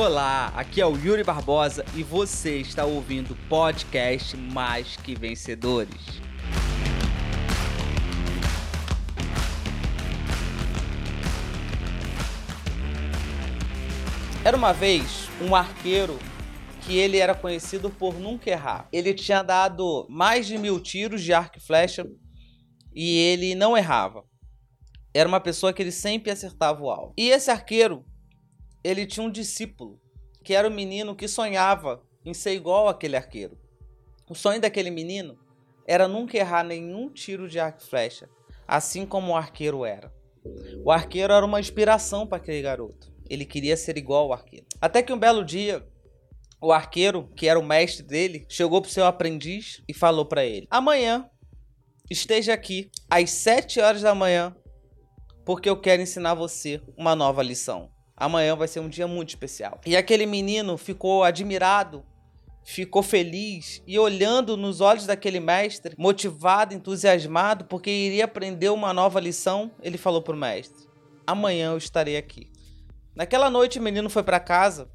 Olá, aqui é o Yuri Barbosa e você está ouvindo o podcast Mais Que Vencedores. Era uma vez um arqueiro que ele era conhecido por nunca errar. Ele tinha dado mais de mil tiros de arco e flecha e ele não errava. Era uma pessoa que ele sempre acertava o alvo. E esse arqueiro, ele tinha um discípulo, que era o um menino que sonhava em ser igual aquele arqueiro. O sonho daquele menino era nunca errar nenhum tiro de arco e flecha, assim como o arqueiro era. O arqueiro era uma inspiração para aquele garoto. Ele queria ser igual ao arqueiro. Até que um belo dia, o arqueiro, que era o mestre dele, chegou pro seu aprendiz e falou para ele: "Amanhã esteja aqui às 7 horas da manhã, porque eu quero ensinar você uma nova lição. Amanhã vai ser um dia muito especial." E aquele menino ficou admirado ficou feliz e olhando nos olhos daquele mestre, motivado, entusiasmado, porque iria aprender uma nova lição, ele falou para o mestre: Amanhã eu estarei aqui. Naquela noite, o menino foi para casa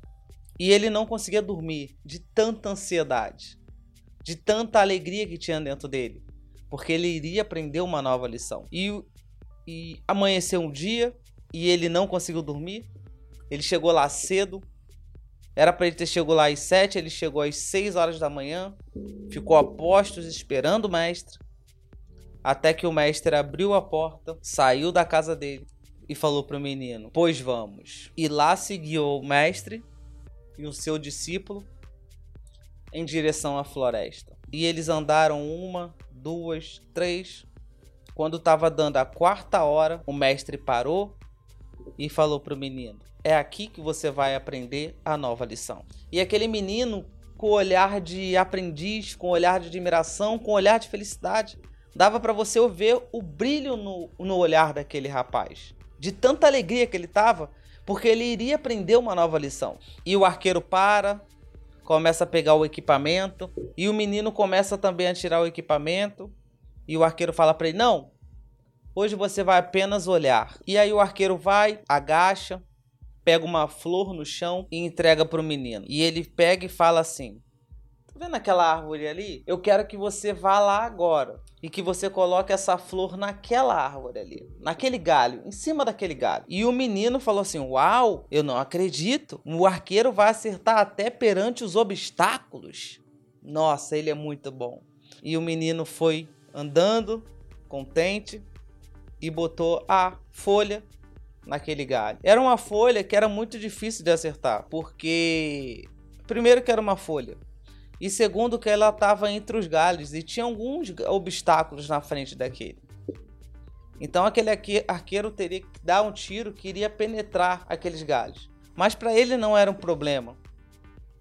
e ele não conseguia dormir de tanta ansiedade, de tanta alegria que tinha dentro dele, porque ele iria aprender uma nova lição. E, e amanheceu um dia e ele não conseguiu dormir. Ele chegou lá cedo. Era para ele ter chegado lá às sete, ele chegou às seis horas da manhã, ficou a postos esperando o mestre, até que o mestre abriu a porta, saiu da casa dele e falou para o menino: Pois vamos. E lá seguiu o mestre e o seu discípulo em direção à floresta. E eles andaram uma, duas, três. Quando estava dando a quarta hora, o mestre parou e falou para o menino: É aqui que você vai aprender a nova lição. E aquele menino, com olhar de aprendiz, com olhar de admiração, com olhar de felicidade, dava para você ver o brilho no, no olhar daquele rapaz de tanta alegria que ele estava, porque ele iria aprender uma nova lição. E o arqueiro para, começa a pegar o equipamento, e o menino começa também a tirar o equipamento, e o arqueiro fala para ele: Não, hoje você vai apenas olhar. E aí o arqueiro vai, agacha, pega uma flor no chão e entrega para o menino. E ele pega e fala assim: Tá vendo aquela árvore ali? Eu quero que você vá lá agora e que você coloque essa flor naquela árvore ali, naquele galho, em cima daquele galho. E o menino falou assim: Uau, eu não acredito. O arqueiro vai acertar até perante os obstáculos. Nossa, ele é muito bom. E o menino foi andando, contente, e botou a folha naquele galho. Era uma folha que era muito difícil de acertar, porque primeiro que era uma folha e segundo que ela estava entre os galhos e tinha alguns obstáculos na frente daquele. Então aquele arqueiro teria que dar um tiro que iria penetrar aqueles galhos. Mas para ele não era um problema,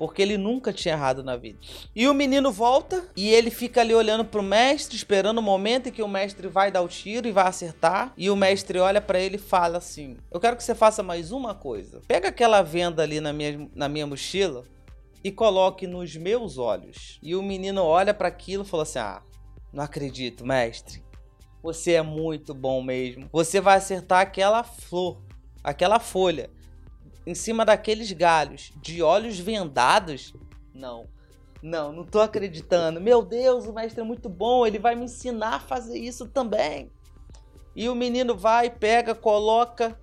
porque ele nunca tinha errado na vida. E o menino volta e ele fica ali olhando para o mestre, esperando o momento em que o mestre vai dar o tiro e vai acertar. E o mestre olha para ele e fala assim: Eu quero que você faça mais uma coisa. Pega aquela venda ali na minha, na minha mochila e coloque nos meus olhos. E o menino olha para aquilo e fala assim: Ah, não acredito, mestre. Você é muito bom mesmo. Você vai acertar aquela flor, aquela folha, em cima daqueles galhos, de olhos vendados? Não. Não, não tô acreditando. Meu Deus, o mestre é muito bom, ele vai me ensinar a fazer isso também. E o menino vai, pega, coloca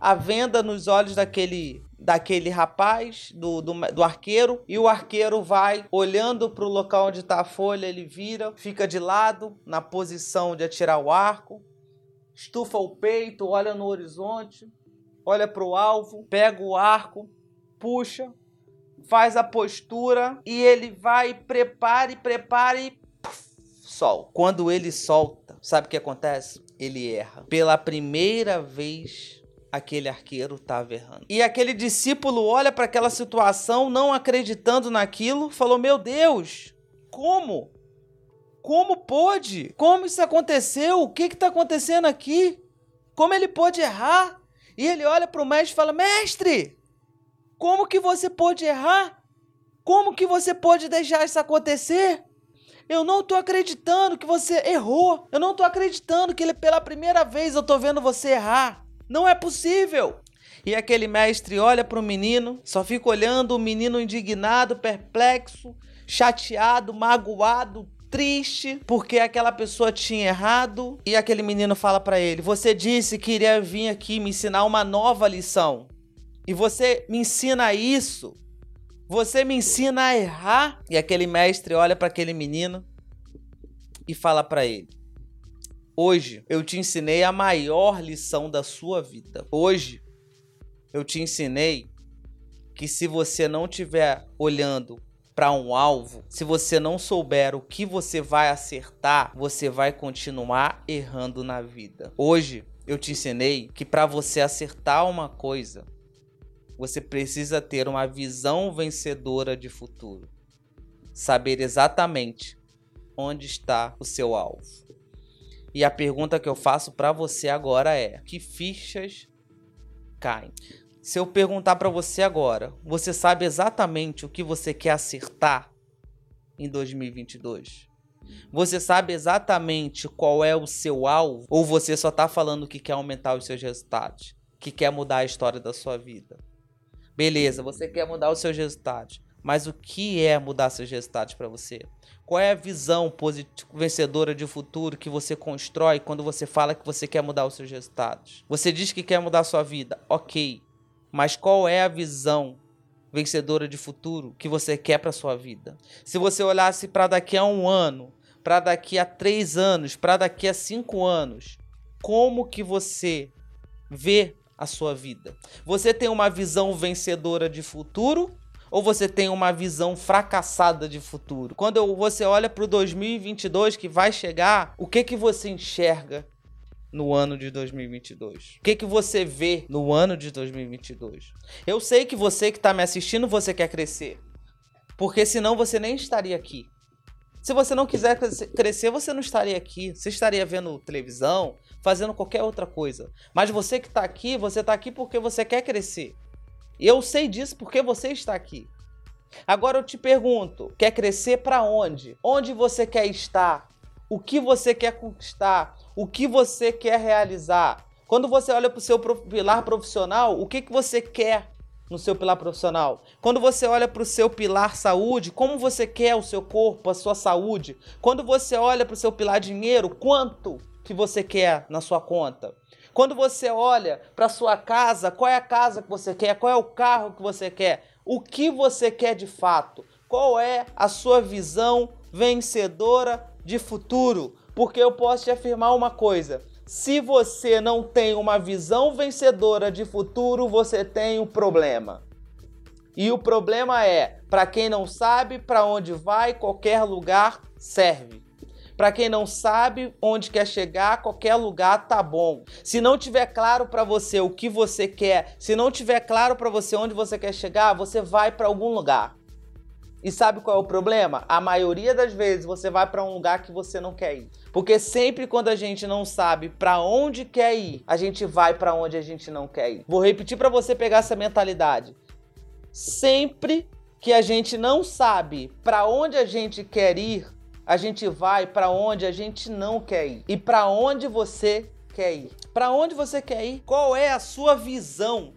a venda nos olhos daquele daquele rapaz, do, do, do, arqueiro, e o arqueiro vai olhando para o local onde está a folha, ele vira, fica de lado, na posição de atirar o arco, estufa o peito, olha no horizonte, olha para o alvo, pega o arco, puxa, faz a postura e ele vai, prepara e prepara e solta. Quando ele solta, sabe o que acontece? Ele erra. Pela primeira vez aquele arqueiro estava errando. E aquele discípulo olha para aquela situação, não acreditando naquilo, falou: Meu Deus, como? Como pôde? Como isso aconteceu? O que está acontecendo aqui? Como ele pode errar? E ele olha para o mestre e fala: Mestre, como que você pode errar? Como que você pode deixar isso acontecer? Eu não estou acreditando que você errou. Eu não estou acreditando que pela primeira vez eu estou vendo você errar. Não é possível. E aquele mestre olha para o menino, só fica olhando o menino indignado, perplexo, chateado, magoado, triste porque aquela pessoa tinha errado e aquele menino fala para ele: "Você disse que iria vir aqui me ensinar uma nova lição. E você me ensina isso? Você me ensina a errar?" E aquele mestre olha para aquele menino e fala para ele: Hoje eu te ensinei a maior lição da sua vida. Hoje eu te ensinei que se você não estiver olhando para um alvo, se você não souber o que você vai acertar, você vai continuar errando na vida. Hoje eu te ensinei que para você acertar uma coisa, você precisa ter uma visão vencedora de futuro. Saber exatamente onde está o seu alvo. E a pergunta que eu faço para você agora é: que fichas caem? Se eu perguntar para você agora, você sabe exatamente o que você quer acertar em 2022? Você sabe exatamente qual é o seu alvo? Ou você só está falando que quer aumentar os seus resultados? Que quer mudar a história da sua vida? Beleza, você quer mudar os seus resultados. Mas o que é mudar seus resultados para você? Qual é a visão vencedora de futuro que você constrói quando você fala que você quer mudar os seus resultados? Você diz que quer mudar a sua vida, ok. Mas qual é a visão vencedora de futuro que você quer para sua vida? Se você olhasse para daqui a um ano, para daqui a três anos, para daqui a cinco anos, como que você vê a sua vida? Você tem uma visão vencedora de futuro ou você tem uma visão fracassada de futuro? Quando você olha para o 2022 que vai chegar, o que que você enxerga no ano de 2022? O que que você vê no ano de 2022? Eu sei que você que está me assistindo, você quer crescer. Porque senão você nem estaria aqui. Se você não quiser crescer, você não estaria aqui. Você estaria vendo televisão, fazendo qualquer outra coisa. Mas você que está aqui, você está aqui porque você quer crescer. E eu sei disso porque você está aqui. Agora eu te pergunto, quer crescer para onde? Onde você quer estar? O que você quer conquistar? O que você quer realizar? Quando você olha para o seu pilar profissional, o que, que você quer no seu pilar profissional? Quando você olha para o seu pilar saúde, como você quer o seu corpo, a sua saúde? Quando você olha para o seu pilar dinheiro, quanto que você quer na sua conta? Quando você olha para sua casa, qual é a casa que você quer? Qual é o carro que você quer? O que você quer de fato? Qual é a sua visão vencedora de futuro? Porque eu posso te afirmar uma coisa: se você não tem uma visão vencedora de futuro, você tem um problema. E o problema é, para quem não sabe para onde vai, qualquer lugar serve. Para quem não sabe onde quer chegar, qualquer lugar tá bom. Se não tiver claro para você o que você quer, se não tiver claro para você onde você quer chegar, você vai para algum lugar. E sabe qual é o problema? A maioria das vezes você vai para um lugar que você não quer ir. Porque sempre quando a gente não sabe para onde quer ir, a gente vai para onde a gente não quer ir. Vou repetir para você pegar essa mentalidade. Sempre que a gente não sabe para onde a gente quer ir, a gente vai para onde a gente não quer ir. E para onde você quer ir? Para onde você quer ir? Qual é a sua visão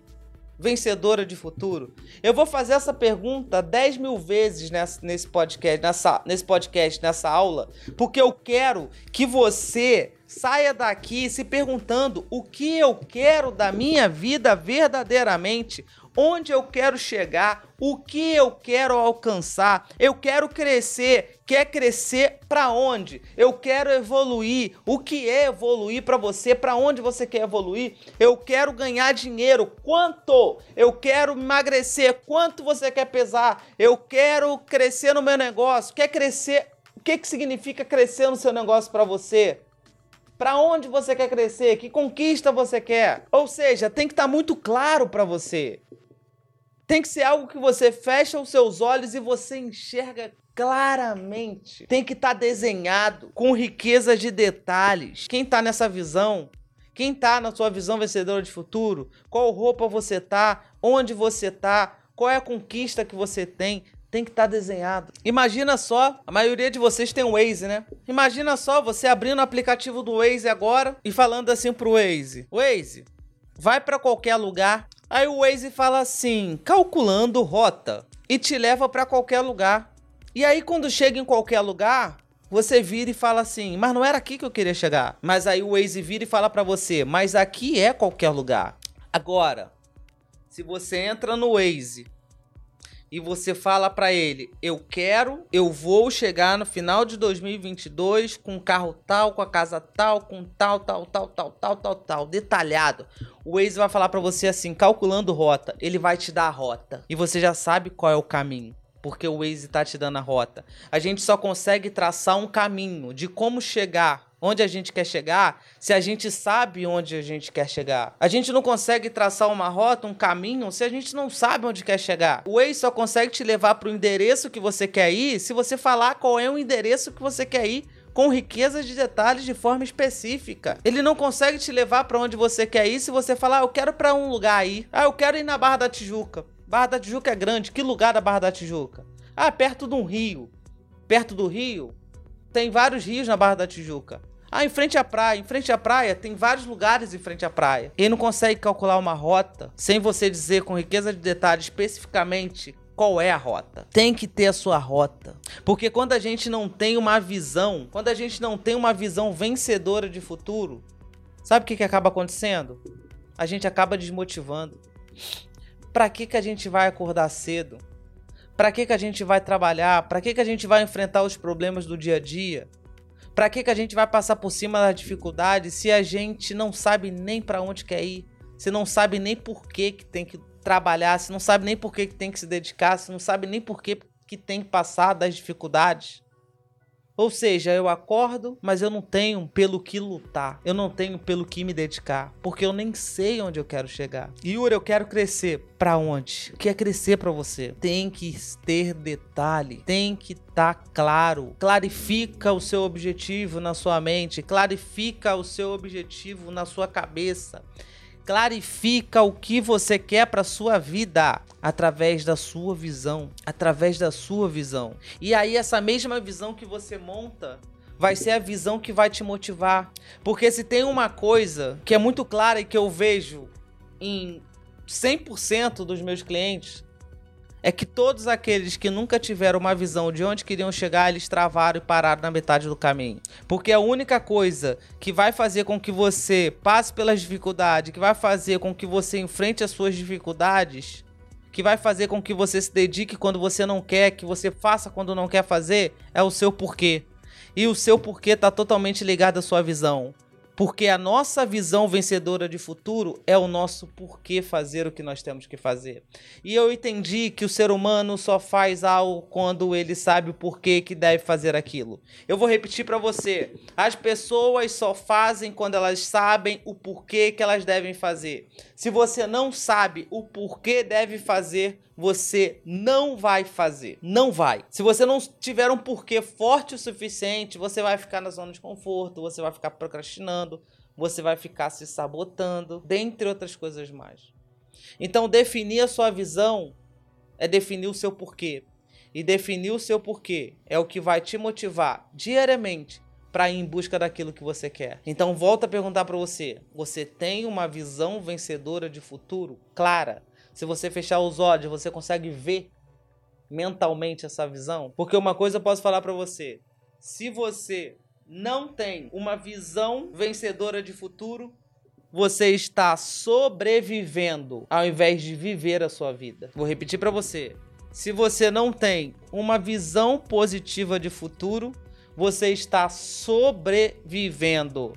vencedora de futuro? Eu vou fazer essa pergunta 10 mil vezes nessa, nesse podcast, nessa, nesse podcast, nessa aula, porque eu quero que você saia daqui se perguntando o que eu quero da minha vida verdadeiramente, onde eu quero chegar, o que eu quero alcançar. Eu quero crescer. Quer crescer para onde? Eu quero evoluir. O que é evoluir para você? Para onde você quer evoluir? Eu quero ganhar dinheiro. Quanto? Eu quero emagrecer. Quanto você quer pesar? Eu quero crescer no meu negócio. Quer crescer? O que, que significa crescer no seu negócio para você? Para onde você quer crescer? Que conquista você quer? Ou seja, tem que estar tá muito claro para você. Tem que ser algo que você fecha os seus olhos e você enxerga claramente. Tem que estar tá desenhado com riqueza de detalhes. Quem está nessa visão quem está na sua visão vencedora de futuro? Qual roupa você tá? Onde você tá? Qual é a conquista que você tem? Tem que estar tá desenhado. Imagina só, a maioria de vocês tem o Waze, né? Imagina só você abrindo o aplicativo do Waze agora e falando assim pro Waze: Waze, vai para qualquer lugar Aí o Waze fala assim, calculando rota, e te leva para qualquer lugar. E aí quando chega em qualquer lugar, você vira e fala assim, mas não era aqui que eu queria chegar. Mas aí o Waze vira e fala para você, mas aqui é qualquer lugar. Agora, se você entra no Waze e você fala para ele: "Eu quero, eu vou chegar no final de 2022 com carro tal, com a casa tal, com tal, tal, tal, tal, tal, tal, tal, detalhado". O Waze vai falar para você assim, calculando rota, ele vai te dar a rota e você já sabe qual é o caminho. Porque o Waze tá te dando a rota. A gente só consegue traçar um caminho de como chegar onde a gente quer chegar se a gente sabe onde a gente quer chegar. A gente não consegue traçar uma rota, um caminho, se a gente não sabe onde quer chegar. O Waze só consegue te levar para o endereço que você quer ir se você falar qual é o endereço que você quer ir com riqueza de detalhes de forma específica. Ele não consegue te levar para onde você quer ir se você falar, ah, eu quero para um lugar aí. Ah, eu quero ir na Barra da Tijuca. Barra da Tijuca é grande. Que lugar da Barra da Tijuca? Ah, perto de um rio. Perto do rio tem vários rios na Barra da Tijuca. Ah, em frente à praia. Em frente à praia, tem vários lugares em frente à praia. Ele não consegue calcular uma rota sem você dizer com riqueza de detalhes especificamente qual é a rota. Tem que ter a sua rota. Porque quando a gente não tem uma visão, quando a gente não tem uma visão vencedora de futuro, sabe o que, que acaba acontecendo? A gente acaba desmotivando. Para que, que a gente vai acordar cedo? Para que, que a gente vai trabalhar? Para que, que a gente vai enfrentar os problemas do dia a dia? Para que, que a gente vai passar por cima da dificuldade se a gente não sabe nem para onde quer ir? Se não sabe nem por que, que tem que trabalhar, se não sabe nem por que, que tem que se dedicar, se não sabe nem por que, que tem que passar das dificuldades? Ou seja, eu acordo, mas eu não tenho pelo que lutar. Eu não tenho pelo que me dedicar, porque eu nem sei onde eu quero chegar. Yuri, eu quero crescer. Para onde? O que é crescer para você? Tem que ter detalhe, tem que estar tá claro. Clarifica o seu objetivo na sua mente, clarifica o seu objetivo na sua cabeça clarifica o que você quer para sua vida através da sua visão, através da sua visão. E aí essa mesma visão que você monta vai ser a visão que vai te motivar. Porque se tem uma coisa que é muito clara e que eu vejo em 100% dos meus clientes, é que todos aqueles que nunca tiveram uma visão de onde queriam chegar, eles travaram e pararam na metade do caminho. Porque a única coisa que vai fazer com que você passe pelas dificuldades, que vai fazer com que você enfrente as suas dificuldades, que vai fazer com que você se dedique quando você não quer, que você faça quando não quer fazer, é o seu porquê. E o seu porquê está totalmente ligado à sua visão. Porque a nossa visão vencedora de futuro é o nosso porquê fazer o que nós temos que fazer. E eu entendi que o ser humano só faz algo quando ele sabe o porquê que deve fazer aquilo. Eu vou repetir para você. As pessoas só fazem quando elas sabem o porquê que elas devem fazer. Se você não sabe o porquê deve fazer, você não vai fazer. Não vai. Se você não tiver um porquê forte o suficiente, você vai ficar na zona de conforto, você vai ficar procrastinando, você vai ficar se sabotando, dentre outras coisas mais. Então, definir a sua visão é definir o seu porquê. E definir o seu porquê é o que vai te motivar diariamente para ir em busca daquilo que você quer. Então, volta a perguntar para você: você tem uma visão vencedora de futuro clara? Se você fechar os olhos, você consegue ver mentalmente essa visão? Porque uma coisa eu posso falar para você: se você não tem uma visão vencedora de futuro, você está sobrevivendo ao invés de viver a sua vida. Vou repetir para você. Se você não tem uma visão positiva de futuro, você está sobrevivendo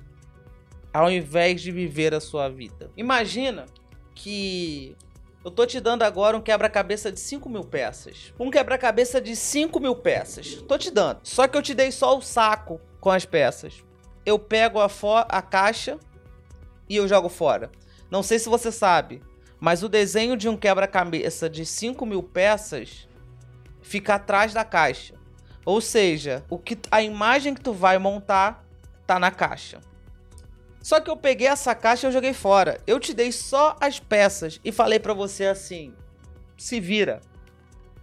ao invés de viver a sua vida. Imagina que eu tô te dando agora um quebra-cabeça de 5 mil peças. Um quebra-cabeça de 5 mil peças. Tô te dando. Só que eu te dei só o saco com as peças. Eu pego a, a caixa e eu jogo fora. Não sei se você sabe, mas o desenho de um quebra-cabeça de 5 mil peças fica atrás da caixa. Ou seja, o que a imagem que tu vai montar tá na caixa. Só que eu peguei essa caixa e eu joguei fora. Eu te dei só as peças e falei para você assim: se vira,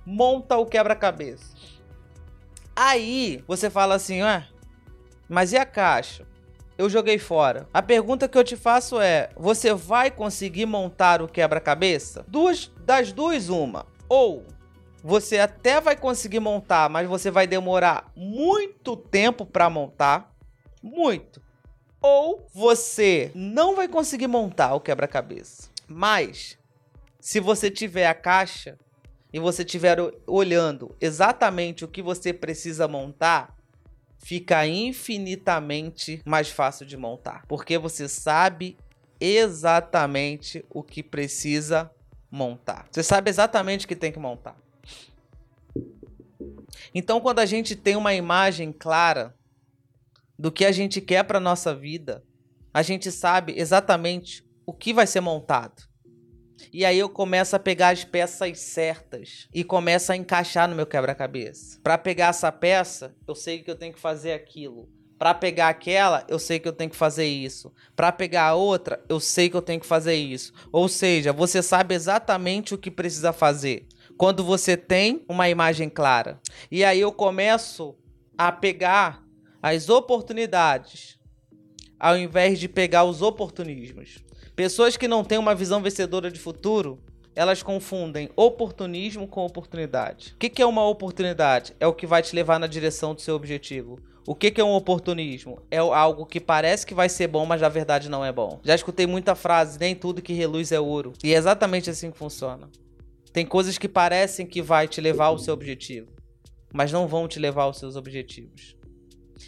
monta o quebra-cabeça. Aí você fala assim, ué, mas e a caixa? eu joguei fora. A pergunta que eu te faço é: você vai conseguir montar o quebra-cabeça? Duas das duas uma. Ou você até vai conseguir montar, mas você vai demorar muito tempo para montar, muito. Ou você não vai conseguir montar o quebra-cabeça. Mas se você tiver a caixa e você estiver olhando exatamente o que você precisa montar, fica infinitamente mais fácil de montar, porque você sabe exatamente o que precisa montar. Você sabe exatamente o que tem que montar. Então, quando a gente tem uma imagem clara do que a gente quer para nossa vida, a gente sabe exatamente o que vai ser montado. E aí eu começo a pegar as peças certas e começo a encaixar no meu quebra-cabeça. Para pegar essa peça, eu sei que eu tenho que fazer aquilo. Para pegar aquela, eu sei que eu tenho que fazer isso. Para pegar a outra, eu sei que eu tenho que fazer isso. Ou seja, você sabe exatamente o que precisa fazer quando você tem uma imagem clara. E aí eu começo a pegar as oportunidades ao invés de pegar os oportunismos. Pessoas que não têm uma visão vencedora de futuro, elas confundem oportunismo com oportunidade. O que é uma oportunidade? É o que vai te levar na direção do seu objetivo. O que é um oportunismo? É algo que parece que vai ser bom, mas na verdade não é bom. Já escutei muita frase, nem tudo que reluz é ouro. E é exatamente assim que funciona. Tem coisas que parecem que vai te levar ao seu objetivo, mas não vão te levar aos seus objetivos.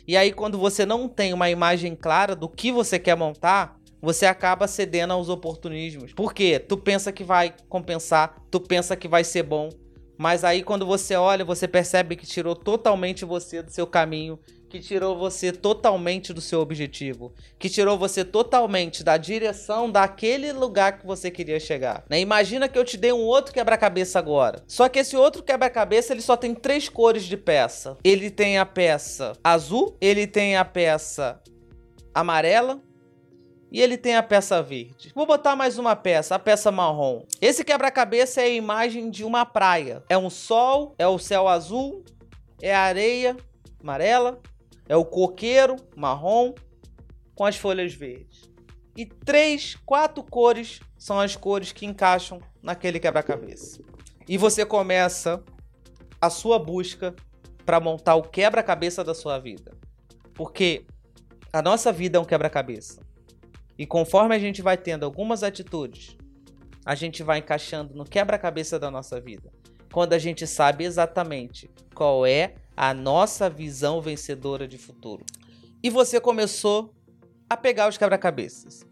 E aí quando você não tem uma imagem clara do que você quer montar, você acaba cedendo aos oportunismos. Por quê? Tu pensa que vai compensar, tu pensa que vai ser bom, mas aí quando você olha, você percebe que tirou totalmente você do seu caminho, que tirou você totalmente do seu objetivo, que tirou você totalmente da direção daquele lugar que você queria chegar. Né? Imagina que eu te dei um outro quebra-cabeça agora. Só que esse outro quebra-cabeça ele só tem três cores de peça. Ele tem a peça azul, ele tem a peça amarela e ele tem a peça verde. Vou botar mais uma peça, a peça marrom. Esse quebra-cabeça é a imagem de uma praia. É um sol, é o céu azul, é a areia amarela, é o coqueiro marrom com as folhas verdes. E três, quatro cores são as cores que encaixam naquele quebra-cabeça. E você começa a sua busca para montar o quebra-cabeça da sua vida. Porque a nossa vida é um quebra-cabeça. E conforme a gente vai tendo algumas atitudes, a gente vai encaixando no quebra-cabeça da nossa vida. Quando a gente sabe exatamente qual é a nossa visão vencedora de futuro. E você começou a pegar os quebra-cabeças.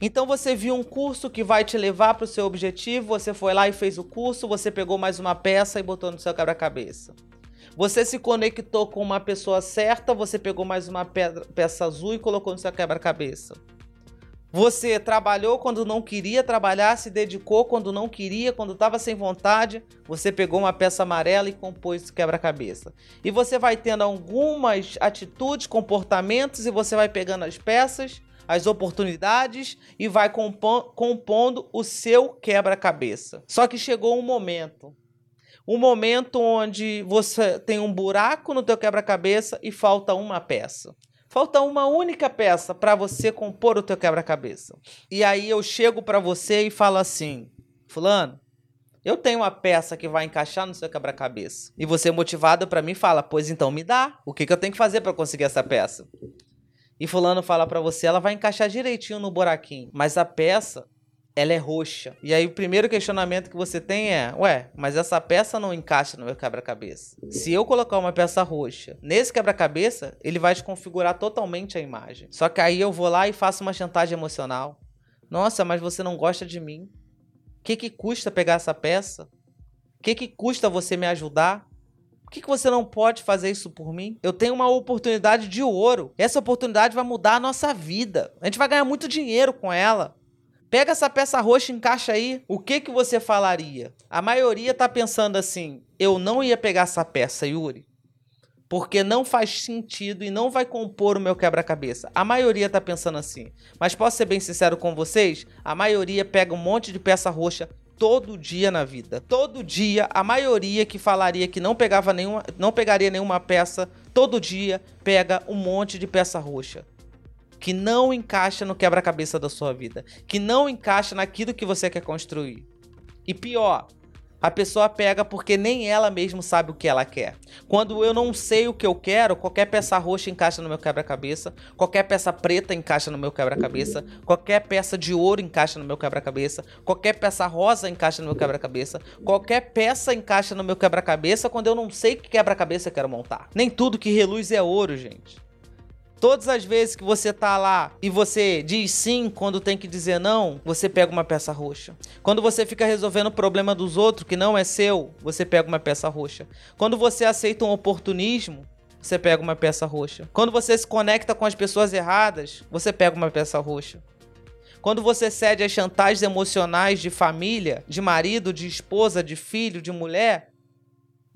Então você viu um curso que vai te levar para o seu objetivo, você foi lá e fez o curso, você pegou mais uma peça e botou no seu quebra-cabeça. Você se conectou com uma pessoa certa, você pegou mais uma peça azul e colocou no seu quebra-cabeça. Você trabalhou quando não queria trabalhar, se dedicou quando não queria, quando estava sem vontade. Você pegou uma peça amarela e compôs quebra-cabeça. E você vai tendo algumas atitudes, comportamentos, e você vai pegando as peças, as oportunidades e vai compondo o seu quebra-cabeça. Só que chegou um momento. Um momento onde você tem um buraco no teu quebra-cabeça e falta uma peça. Falta uma única peça para você compor o teu quebra-cabeça. E aí eu chego para você e falo assim: "Fulano, eu tenho uma peça que vai encaixar no seu quebra-cabeça". E você motivado para mim fala: "Pois então me dá. O que, que eu tenho que fazer para conseguir essa peça?" E fulano fala para você, ela vai encaixar direitinho no buraquinho, mas a peça ela é roxa. E aí o primeiro questionamento que você tem é: ué, mas essa peça não encaixa no meu quebra-cabeça. Se eu colocar uma peça roxa nesse quebra-cabeça, ele vai desconfigurar totalmente a imagem. Só que aí eu vou lá e faço uma chantagem emocional. Nossa, mas você não gosta de mim. O que, que custa pegar essa peça? O que, que custa você me ajudar? Por que, que você não pode fazer isso por mim? Eu tenho uma oportunidade de ouro. Essa oportunidade vai mudar a nossa vida. A gente vai ganhar muito dinheiro com ela. Pega essa peça roxa encaixa aí. O que que você falaria? A maioria tá pensando assim: eu não ia pegar essa peça, Yuri, porque não faz sentido e não vai compor o meu quebra-cabeça. A maioria tá pensando assim. Mas posso ser bem sincero com vocês? A maioria pega um monte de peça roxa todo dia na vida. Todo dia, a maioria que falaria que não pegava nenhuma, não pegaria nenhuma peça, todo dia pega um monte de peça roxa. Que não encaixa no quebra-cabeça da sua vida, que não encaixa naquilo que você quer construir. E pior, a pessoa pega porque nem ela mesma sabe o que ela quer. Quando eu não sei o que eu quero, qualquer peça roxa encaixa no meu quebra-cabeça, qualquer peça preta encaixa no meu quebra-cabeça, qualquer peça de ouro encaixa no meu quebra-cabeça, qualquer peça rosa encaixa no meu quebra-cabeça, qualquer peça encaixa no meu quebra-cabeça quando eu não sei que quebra-cabeça eu quero montar. Nem tudo que reluz é ouro, gente. Todas as vezes que você tá lá e você diz sim quando tem que dizer não, você pega uma peça roxa. Quando você fica resolvendo o problema dos outros que não é seu, você pega uma peça roxa. Quando você aceita um oportunismo, você pega uma peça roxa. Quando você se conecta com as pessoas erradas, você pega uma peça roxa. Quando você cede às chantagens emocionais de família, de marido, de esposa, de filho, de mulher,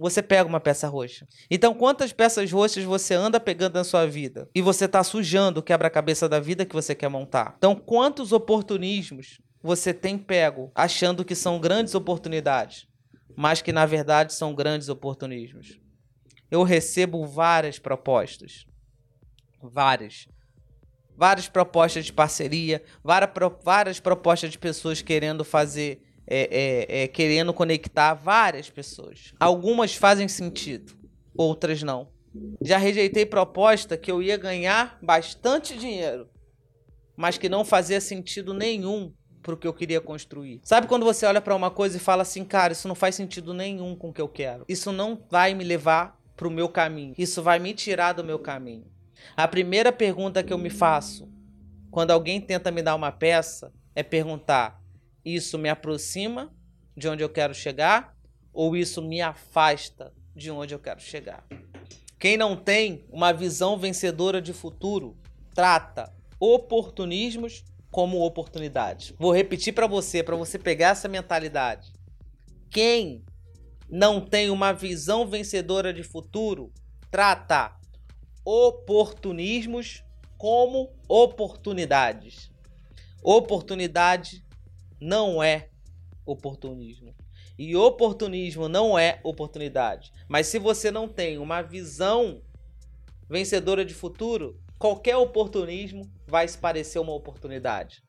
você pega uma peça roxa. Então, quantas peças roxas você anda pegando na sua vida? E você está sujando o quebra-cabeça da vida que você quer montar. Então, quantos oportunismos você tem pego achando que são grandes oportunidades, mas que na verdade são grandes oportunismos? Eu recebo várias propostas. Várias. Várias propostas de parceria, várias propostas de pessoas querendo fazer é, é, é, querendo conectar várias pessoas. Algumas fazem sentido, outras não. Já rejeitei proposta que eu ia ganhar bastante dinheiro, mas que não fazia sentido nenhum para o que eu queria construir. Sabe quando você olha para uma coisa e fala assim, cara, isso não faz sentido nenhum com o que eu quero. Isso não vai me levar para o meu caminho. Isso vai me tirar do meu caminho. A primeira pergunta que eu me faço quando alguém tenta me dar uma peça é perguntar: isso me aproxima de onde eu quero chegar ou isso me afasta de onde eu quero chegar. Quem não tem uma visão vencedora de futuro trata oportunismos como oportunidades. Vou repetir para você, para você pegar essa mentalidade. Quem não tem uma visão vencedora de futuro trata oportunismos como oportunidades. Oportunidade não é oportunismo. E oportunismo não é oportunidade. Mas se você não tem uma visão vencedora de futuro, qualquer oportunismo vai se parecer uma oportunidade.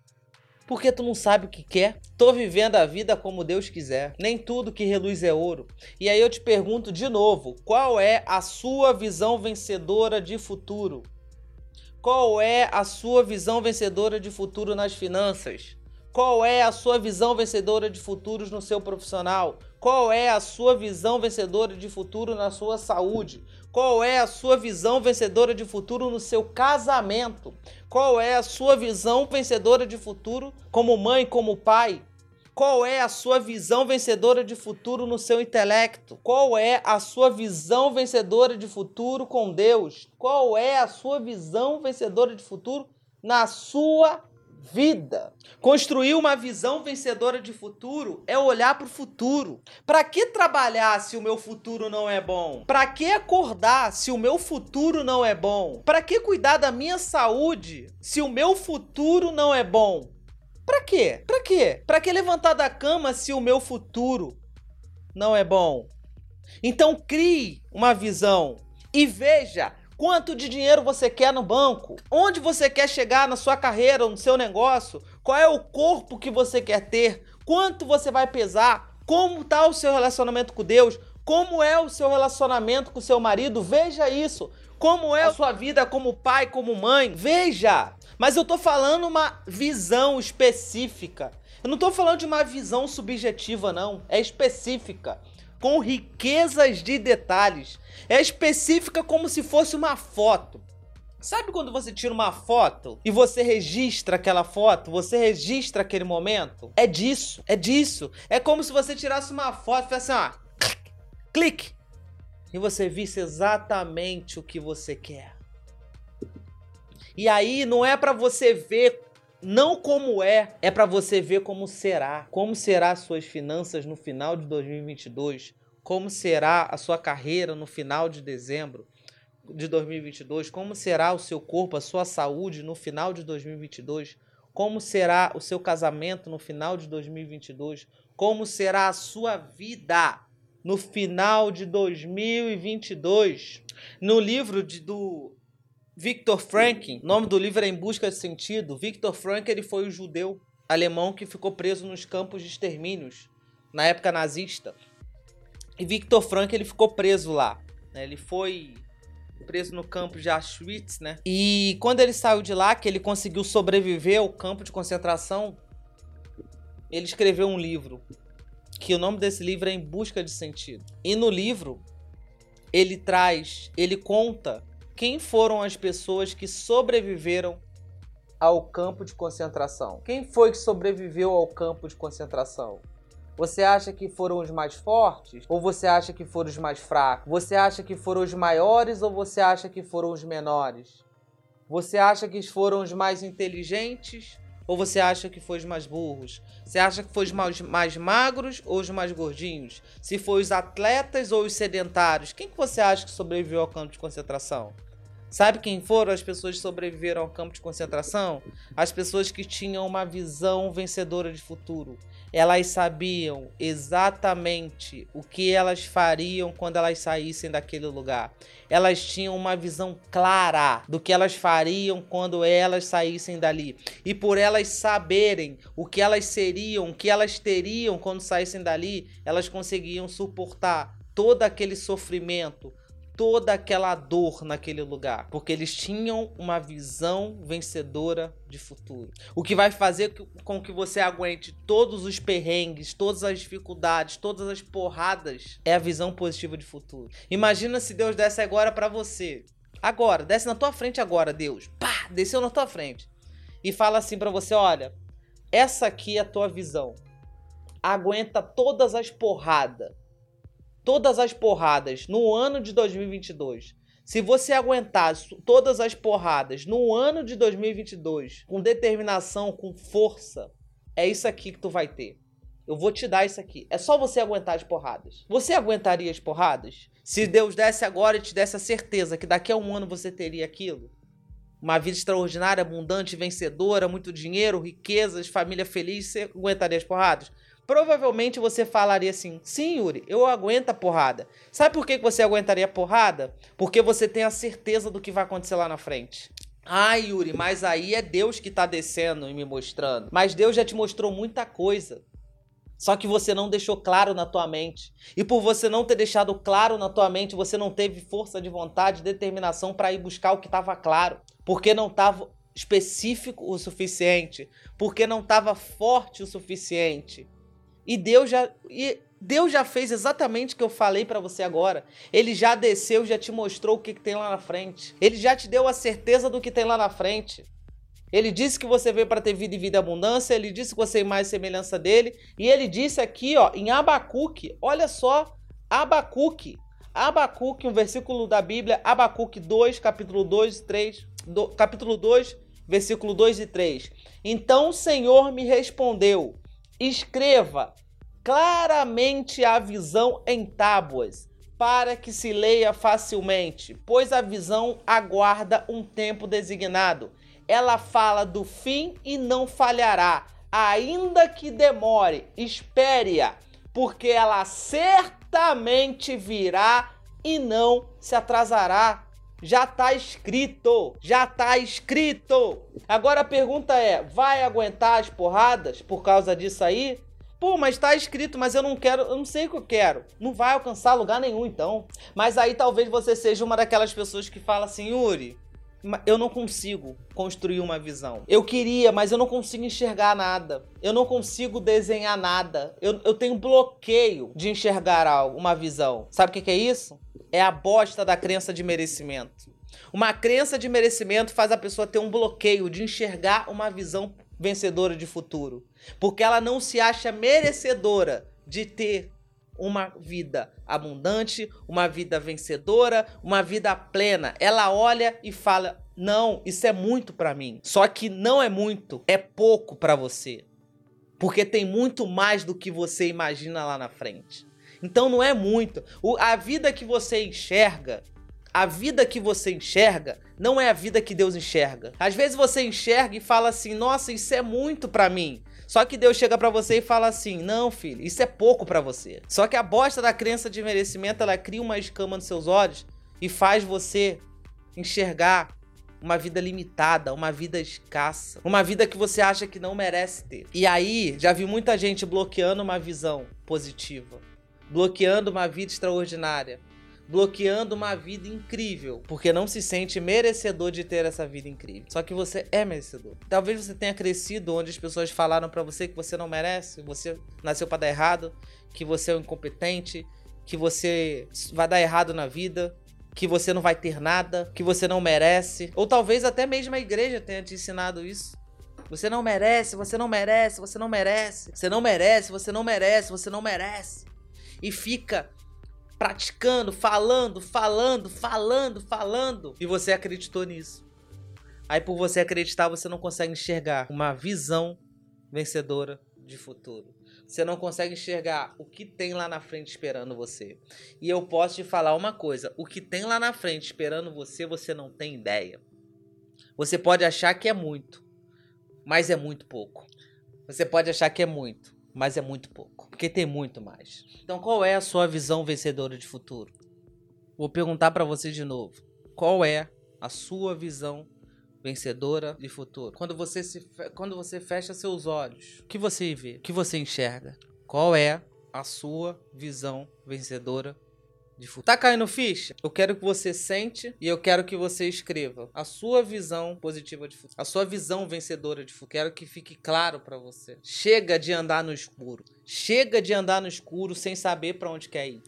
Porque tu não sabe o que quer? Tô vivendo a vida como Deus quiser. Nem tudo que reluz é ouro. E aí eu te pergunto de novo: qual é a sua visão vencedora de futuro? Qual é a sua visão vencedora de futuro nas finanças? Qual é a sua visão vencedora de futuros no seu profissional? Qual é a sua visão vencedora de futuro na sua saúde? Qual é a sua visão vencedora de futuro no seu casamento? Qual é a sua visão vencedora de futuro como mãe, como pai? Qual é a sua visão vencedora de futuro no seu intelecto? Qual é a sua visão vencedora de futuro com Deus? Qual é a sua visão vencedora de futuro na sua vida. Construir uma visão vencedora de futuro é olhar para o futuro. Para que trabalhar se o meu futuro não é bom? Para que acordar se o meu futuro não é bom? Para que cuidar da minha saúde se o meu futuro não é bom? Para quê? Para quê? Para que levantar da cama se o meu futuro não é bom? Então crie uma visão e veja Quanto de dinheiro você quer no banco? Onde você quer chegar na sua carreira, no seu negócio? Qual é o corpo que você quer ter? Quanto você vai pesar? Como está o seu relacionamento com Deus? Como é o seu relacionamento com seu marido? Veja isso. Como é a sua vida como pai, como mãe? Veja. Mas eu tô falando uma visão específica. Eu não tô falando de uma visão subjetiva, não. É específica com riquezas de detalhes. É específica como se fosse uma foto. Sabe quando você tira uma foto e você registra aquela foto, você registra aquele momento? É disso, é disso. É como se você tirasse uma foto e fizesse assim, ó, clique, e você visse exatamente o que você quer. E aí não é para você ver não como é, é para você ver como será. Como será as suas finanças no final de 2022? Como será a sua carreira no final de dezembro de 2022? Como será o seu corpo, a sua saúde no final de 2022? Como será o seu casamento no final de 2022? Como será a sua vida no final de 2022? No livro de, do Victor Frank, nome do livro é Em Busca de Sentido. Victor Frank ele foi o judeu alemão que ficou preso nos campos de extermínios na época nazista. E Victor Frank ele ficou preso lá. Né? Ele foi preso no campo de Auschwitz, né? E quando ele saiu de lá, que ele conseguiu sobreviver ao campo de concentração, ele escreveu um livro. Que o nome desse livro é Em Busca de Sentido. E no livro, ele traz, ele conta quem foram as pessoas que sobreviveram ao campo de concentração. Quem foi que sobreviveu ao campo de concentração? Você acha que foram os mais fortes ou você acha que foram os mais fracos? Você acha que foram os maiores ou você acha que foram os menores? Você acha que foram os mais inteligentes ou você acha que foi os mais burros? Você acha que foi os mais, mais magros ou os mais gordinhos? Se foi os atletas ou os sedentários? Quem que você acha que sobreviveu ao campo de concentração? Sabe quem foram as pessoas que sobreviveram ao campo de concentração? As pessoas que tinham uma visão vencedora de futuro. Elas sabiam exatamente o que elas fariam quando elas saíssem daquele lugar. Elas tinham uma visão clara do que elas fariam quando elas saíssem dali. E por elas saberem o que elas seriam, o que elas teriam quando saíssem dali, elas conseguiam suportar todo aquele sofrimento, toda aquela dor naquele lugar, porque eles tinham uma visão vencedora de futuro. O que vai fazer com que você aguente todos os perrengues, todas as dificuldades, todas as porradas é a visão positiva de futuro. Imagina se Deus desse agora para você. Agora, desce na tua frente agora, Deus. Pá, desceu na tua frente. E fala assim para você, olha, essa aqui é a tua visão. Aguenta todas as porradas todas as porradas no ano de 2022, se você aguentar todas as porradas no ano de 2022 com determinação, com força, é isso aqui que tu vai ter. Eu vou te dar isso aqui. É só você aguentar as porradas. Você aguentaria as porradas? Se Deus desse agora e te desse a certeza que daqui a um ano você teria aquilo? Uma vida extraordinária, abundante, vencedora, muito dinheiro, riquezas, família feliz, você aguentaria as porradas? Provavelmente você falaria assim: sim, Yuri, eu aguento a porrada. Sabe por que você aguentaria a porrada? Porque você tem a certeza do que vai acontecer lá na frente. Ah, Yuri, mas aí é Deus que tá descendo e me mostrando. Mas Deus já te mostrou muita coisa. Só que você não deixou claro na tua mente. E por você não ter deixado claro na tua mente, você não teve força de vontade, determinação para ir buscar o que estava claro. Porque não estava específico o suficiente. Porque não estava forte o suficiente. E Deus já e Deus já fez exatamente o que eu falei para você agora. Ele já desceu, já te mostrou o que, que tem lá na frente. Ele já te deu a certeza do que tem lá na frente. Ele disse que você veio para ter vida e vida abundância. Ele disse que você é mais semelhança dele. E ele disse aqui, ó, em Abacuque, olha só, Abacuque. Abacuque, um versículo da Bíblia, Abacuque 2, capítulo 2 e 3, do, capítulo 2, versículo 2 e 3. Então o Senhor me respondeu: Escreva claramente a visão em tábuas, para que se leia facilmente, pois a visão aguarda um tempo designado. Ela fala do fim e não falhará, ainda que demore, espere-a, porque ela certamente virá e não se atrasará. Já tá escrito. Já tá escrito. Agora a pergunta é: vai aguentar as porradas por causa disso aí? Pô, mas tá escrito, mas eu não quero, eu não sei o que eu quero. Não vai alcançar lugar nenhum, então. Mas aí talvez você seja uma daquelas pessoas que fala assim, Yuri, eu não consigo construir uma visão. Eu queria, mas eu não consigo enxergar nada. Eu não consigo desenhar nada. Eu, eu tenho bloqueio de enxergar algo, uma visão. Sabe o que, que é isso? É a bosta da crença de merecimento. Uma crença de merecimento faz a pessoa ter um bloqueio de enxergar uma visão vencedora de futuro. Porque ela não se acha merecedora de ter uma vida abundante, uma vida vencedora, uma vida plena. Ela olha e fala: "Não, isso é muito para mim". Só que não é muito, é pouco para você. Porque tem muito mais do que você imagina lá na frente. Então não é muito. O, a vida que você enxerga, a vida que você enxerga não é a vida que Deus enxerga. Às vezes você enxerga e fala assim: "Nossa, isso é muito para mim". Só que Deus chega para você e fala assim: "Não, filho, isso é pouco para você". Só que a bosta da crença de merecimento, ela cria uma escama nos seus olhos e faz você enxergar uma vida limitada, uma vida escassa, uma vida que você acha que não merece ter. E aí, já vi muita gente bloqueando uma visão positiva, bloqueando uma vida extraordinária, bloqueando uma vida incrível, porque não se sente merecedor de ter essa vida incrível. Só que você é merecedor. Talvez você tenha crescido onde as pessoas falaram para você que você não merece, você nasceu para dar errado, que você é um incompetente, que você vai dar errado na vida, que você não vai ter nada, que você não merece. Ou talvez até mesmo a igreja tenha te ensinado isso. Você não merece, você não merece, você não merece. Você não merece, você não merece, você não merece. E fica praticando, falando, falando, falando, falando. E você acreditou nisso. Aí por você acreditar, você não consegue enxergar uma visão vencedora de futuro. Você não consegue enxergar o que tem lá na frente esperando você. E eu posso te falar uma coisa: o que tem lá na frente esperando você, você não tem ideia. Você pode achar que é muito, mas é muito pouco. Você pode achar que é muito, mas é muito pouco. Porque tem muito mais. Então, qual é a sua visão vencedora de futuro? Vou perguntar para você de novo. Qual é a sua visão vencedora de futuro. Quando você, se, quando você fecha seus olhos, o que você vê? O que você enxerga? Qual é a sua visão vencedora de futuro? Tá caindo ficha? Eu quero que você sente e eu quero que você escreva a sua visão positiva de futuro, a sua visão vencedora de futuro. Quero que fique claro para você. Chega de andar no escuro. Chega de andar no escuro sem saber para onde quer ir.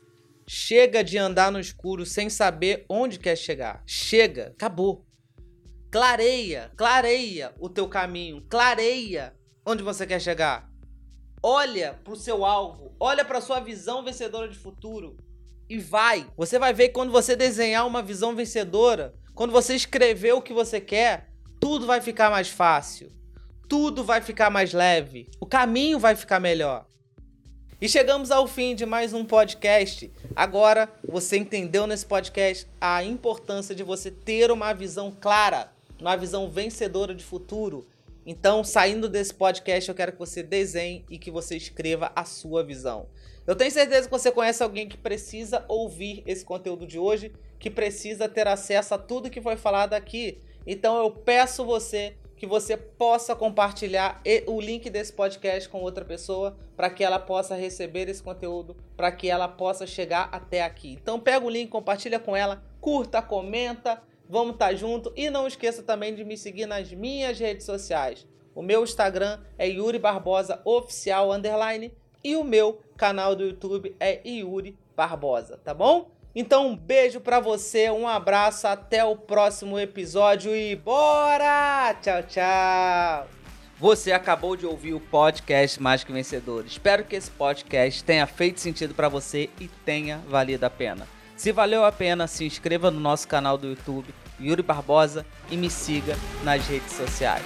Chega de andar no escuro sem saber onde quer chegar. Chega, acabou. Clareia, clareia o teu caminho, clareia onde você quer chegar. Olha para o seu alvo, olha para sua visão vencedora de futuro e vai. Você vai ver que quando você desenhar uma visão vencedora, quando você escrever o que você quer, tudo vai ficar mais fácil. Tudo vai ficar mais leve. O caminho vai ficar melhor. E chegamos ao fim de mais um podcast. Agora você entendeu nesse podcast a importância de você ter uma visão clara uma visão vencedora de futuro. Então, saindo desse podcast, eu quero que você desenhe e que você escreva a sua visão. Eu tenho certeza que você conhece alguém que precisa ouvir esse conteúdo de hoje, que precisa ter acesso a tudo que foi falado aqui. Então, eu peço você que você possa compartilhar o link desse podcast com outra pessoa para que ela possa receber esse conteúdo, para que ela possa chegar até aqui. Então pega o link, compartilha com ela, curta, comenta, Vamos estar tá junto e não esqueça também de me seguir nas minhas redes sociais. O meu Instagram é Yuri Barbosa Oficial Underline e o meu canal do YouTube é Yuri Barbosa, tá bom? Então um beijo para você, um abraço, até o próximo episódio e bora! Tchau, tchau! Você acabou de ouvir o podcast Mais que Vencedor. Espero que esse podcast tenha feito sentido para você e tenha valido a pena. Se valeu a pena, se inscreva no nosso canal do YouTube, Yuri Barbosa, e me siga nas redes sociais.